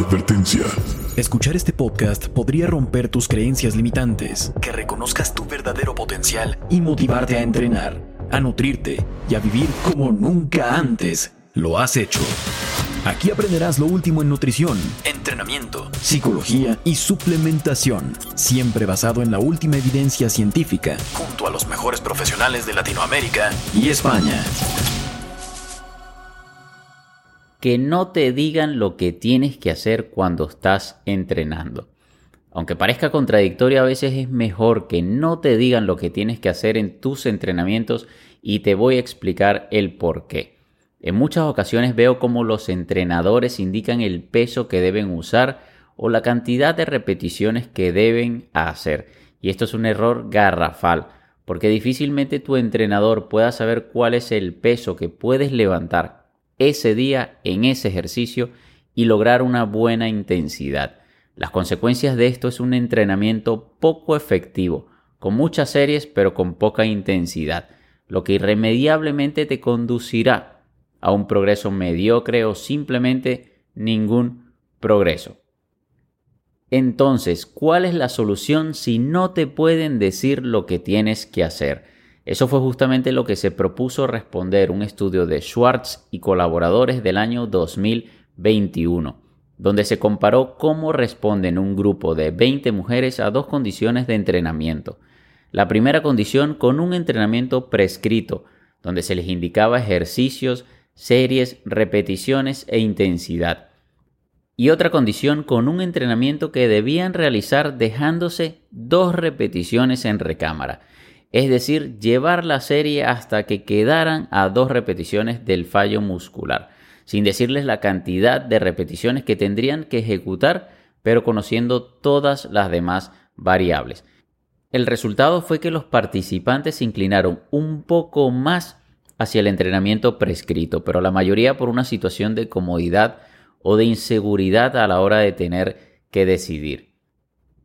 Advertencia. Escuchar este podcast podría romper tus creencias limitantes, que reconozcas tu verdadero potencial y motivarte a entrenar, a nutrirte y a vivir como nunca antes lo has hecho. Aquí aprenderás lo último en nutrición, entrenamiento, psicología y suplementación, siempre basado en la última evidencia científica, junto a los mejores profesionales de Latinoamérica y España. Que no te digan lo que tienes que hacer cuando estás entrenando. Aunque parezca contradictorio, a veces es mejor que no te digan lo que tienes que hacer en tus entrenamientos y te voy a explicar el por qué. En muchas ocasiones veo cómo los entrenadores indican el peso que deben usar o la cantidad de repeticiones que deben hacer. Y esto es un error garrafal, porque difícilmente tu entrenador pueda saber cuál es el peso que puedes levantar ese día en ese ejercicio y lograr una buena intensidad. Las consecuencias de esto es un entrenamiento poco efectivo, con muchas series pero con poca intensidad, lo que irremediablemente te conducirá a un progreso mediocre o simplemente ningún progreso. Entonces, ¿cuál es la solución si no te pueden decir lo que tienes que hacer? Eso fue justamente lo que se propuso responder un estudio de Schwartz y colaboradores del año 2021, donde se comparó cómo responden un grupo de 20 mujeres a dos condiciones de entrenamiento. La primera condición con un entrenamiento prescrito, donde se les indicaba ejercicios series, repeticiones e intensidad. Y otra condición con un entrenamiento que debían realizar dejándose dos repeticiones en recámara, es decir, llevar la serie hasta que quedaran a dos repeticiones del fallo muscular, sin decirles la cantidad de repeticiones que tendrían que ejecutar, pero conociendo todas las demás variables. El resultado fue que los participantes se inclinaron un poco más hacia el entrenamiento prescrito, pero la mayoría por una situación de comodidad o de inseguridad a la hora de tener que decidir.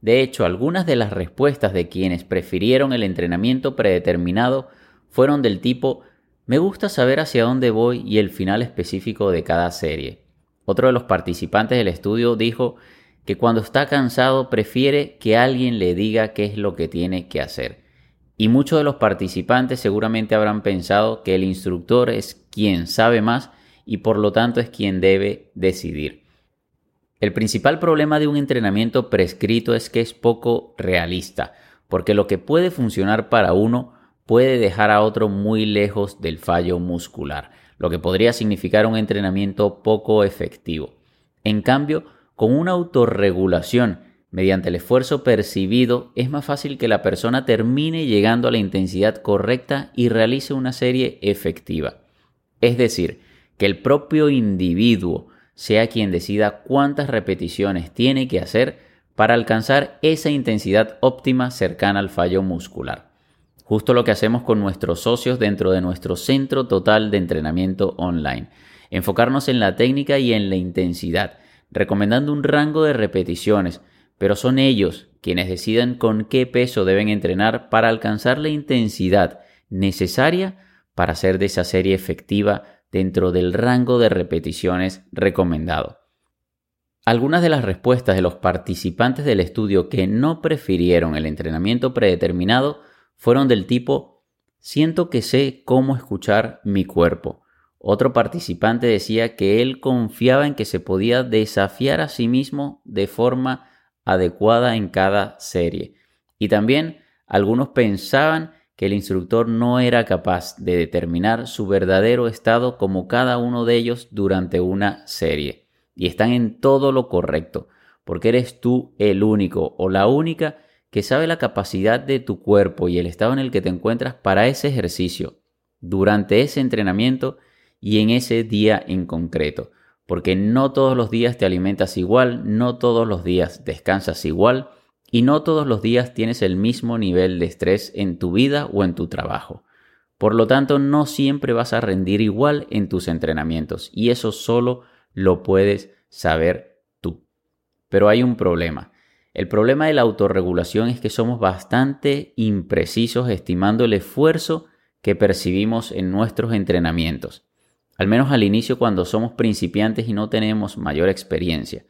De hecho, algunas de las respuestas de quienes prefirieron el entrenamiento predeterminado fueron del tipo me gusta saber hacia dónde voy y el final específico de cada serie. Otro de los participantes del estudio dijo que cuando está cansado prefiere que alguien le diga qué es lo que tiene que hacer. Y muchos de los participantes seguramente habrán pensado que el instructor es quien sabe más y por lo tanto es quien debe decidir. El principal problema de un entrenamiento prescrito es que es poco realista, porque lo que puede funcionar para uno puede dejar a otro muy lejos del fallo muscular, lo que podría significar un entrenamiento poco efectivo. En cambio, con una autorregulación Mediante el esfuerzo percibido es más fácil que la persona termine llegando a la intensidad correcta y realice una serie efectiva. Es decir, que el propio individuo sea quien decida cuántas repeticiones tiene que hacer para alcanzar esa intensidad óptima cercana al fallo muscular. Justo lo que hacemos con nuestros socios dentro de nuestro centro total de entrenamiento online. Enfocarnos en la técnica y en la intensidad, recomendando un rango de repeticiones, pero son ellos quienes deciden con qué peso deben entrenar para alcanzar la intensidad necesaria para hacer de esa serie efectiva dentro del rango de repeticiones recomendado. Algunas de las respuestas de los participantes del estudio que no prefirieron el entrenamiento predeterminado fueron del tipo siento que sé cómo escuchar mi cuerpo. Otro participante decía que él confiaba en que se podía desafiar a sí mismo de forma adecuada en cada serie. Y también algunos pensaban que el instructor no era capaz de determinar su verdadero estado como cada uno de ellos durante una serie. Y están en todo lo correcto, porque eres tú el único o la única que sabe la capacidad de tu cuerpo y el estado en el que te encuentras para ese ejercicio, durante ese entrenamiento y en ese día en concreto porque no todos los días te alimentas igual, no todos los días descansas igual y no todos los días tienes el mismo nivel de estrés en tu vida o en tu trabajo. Por lo tanto, no siempre vas a rendir igual en tus entrenamientos y eso solo lo puedes saber tú. Pero hay un problema. El problema de la autorregulación es que somos bastante imprecisos estimando el esfuerzo que percibimos en nuestros entrenamientos al menos al inicio cuando somos principiantes y no tenemos mayor experiencia.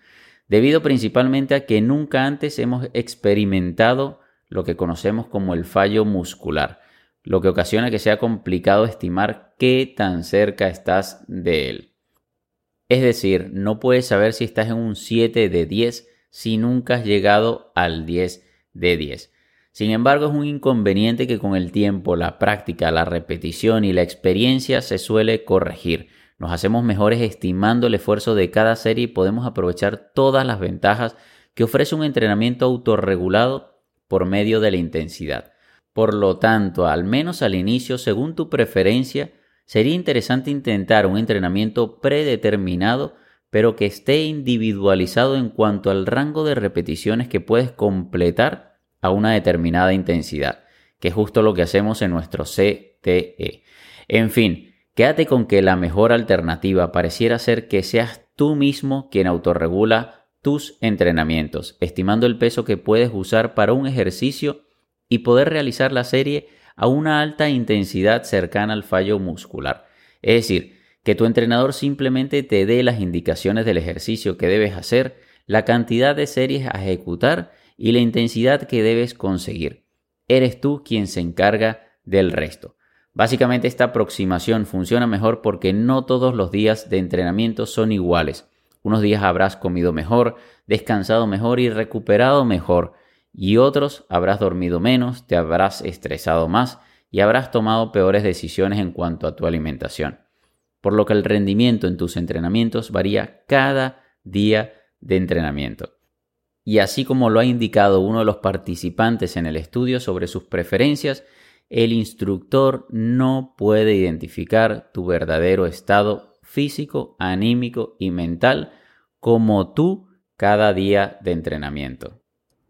Debido principalmente a que nunca antes hemos experimentado lo que conocemos como el fallo muscular, lo que ocasiona que sea complicado estimar qué tan cerca estás de él. Es decir, no puedes saber si estás en un 7 de 10 si nunca has llegado al 10 de 10. Sin embargo, es un inconveniente que con el tiempo, la práctica, la repetición y la experiencia se suele corregir. Nos hacemos mejores estimando el esfuerzo de cada serie y podemos aprovechar todas las ventajas que ofrece un entrenamiento autorregulado por medio de la intensidad. Por lo tanto, al menos al inicio, según tu preferencia, sería interesante intentar un entrenamiento predeterminado, pero que esté individualizado en cuanto al rango de repeticiones que puedes completar a una determinada intensidad, que es justo lo que hacemos en nuestro CTE. En fin, quédate con que la mejor alternativa pareciera ser que seas tú mismo quien autorregula tus entrenamientos, estimando el peso que puedes usar para un ejercicio y poder realizar la serie a una alta intensidad cercana al fallo muscular. Es decir, que tu entrenador simplemente te dé las indicaciones del ejercicio que debes hacer, la cantidad de series a ejecutar y la intensidad que debes conseguir. Eres tú quien se encarga del resto. Básicamente esta aproximación funciona mejor porque no todos los días de entrenamiento son iguales. Unos días habrás comido mejor, descansado mejor y recuperado mejor y otros habrás dormido menos, te habrás estresado más y habrás tomado peores decisiones en cuanto a tu alimentación. Por lo que el rendimiento en tus entrenamientos varía cada día de entrenamiento. Y así como lo ha indicado uno de los participantes en el estudio sobre sus preferencias, el instructor no puede identificar tu verdadero estado físico, anímico y mental como tú cada día de entrenamiento.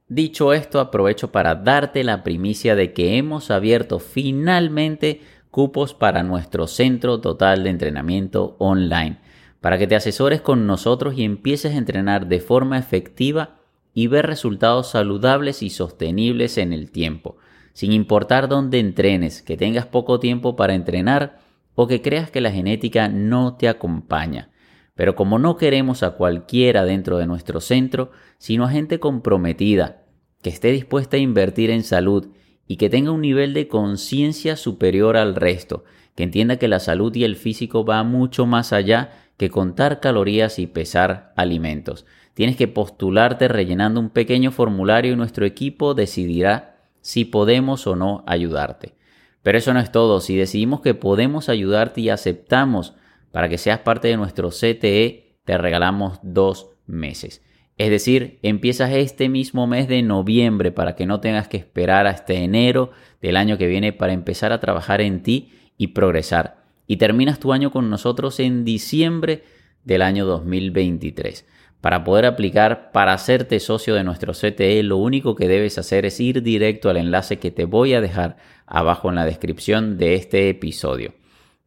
Dicho esto, aprovecho para darte la primicia de que hemos abierto finalmente cupos para nuestro centro total de entrenamiento online, para que te asesores con nosotros y empieces a entrenar de forma efectiva y ver resultados saludables y sostenibles en el tiempo, sin importar dónde entrenes, que tengas poco tiempo para entrenar o que creas que la genética no te acompaña. Pero como no queremos a cualquiera dentro de nuestro centro, sino a gente comprometida, que esté dispuesta a invertir en salud y que tenga un nivel de conciencia superior al resto, que entienda que la salud y el físico va mucho más allá que contar calorías y pesar alimentos. Tienes que postularte rellenando un pequeño formulario y nuestro equipo decidirá si podemos o no ayudarte. Pero eso no es todo, si decidimos que podemos ayudarte y aceptamos para que seas parte de nuestro CTE, te regalamos dos meses. Es decir, empiezas este mismo mes de noviembre para que no tengas que esperar hasta enero del año que viene para empezar a trabajar en ti y progresar. Y terminas tu año con nosotros en diciembre del año 2023. Para poder aplicar, para hacerte socio de nuestro CTE, lo único que debes hacer es ir directo al enlace que te voy a dejar abajo en la descripción de este episodio.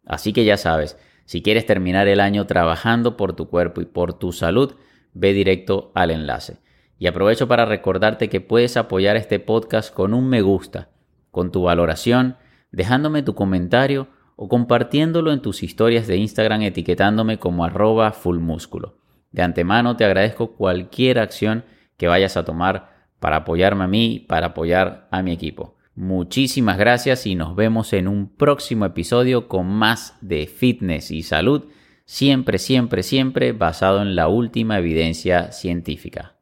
Así que ya sabes, si quieres terminar el año trabajando por tu cuerpo y por tu salud, ve directo al enlace. Y aprovecho para recordarte que puedes apoyar este podcast con un me gusta, con tu valoración, dejándome tu comentario o compartiéndolo en tus historias de Instagram etiquetándome como arroba fullmúsculo. De antemano te agradezco cualquier acción que vayas a tomar para apoyarme a mí, para apoyar a mi equipo. Muchísimas gracias y nos vemos en un próximo episodio con más de fitness y salud, siempre, siempre, siempre basado en la última evidencia científica.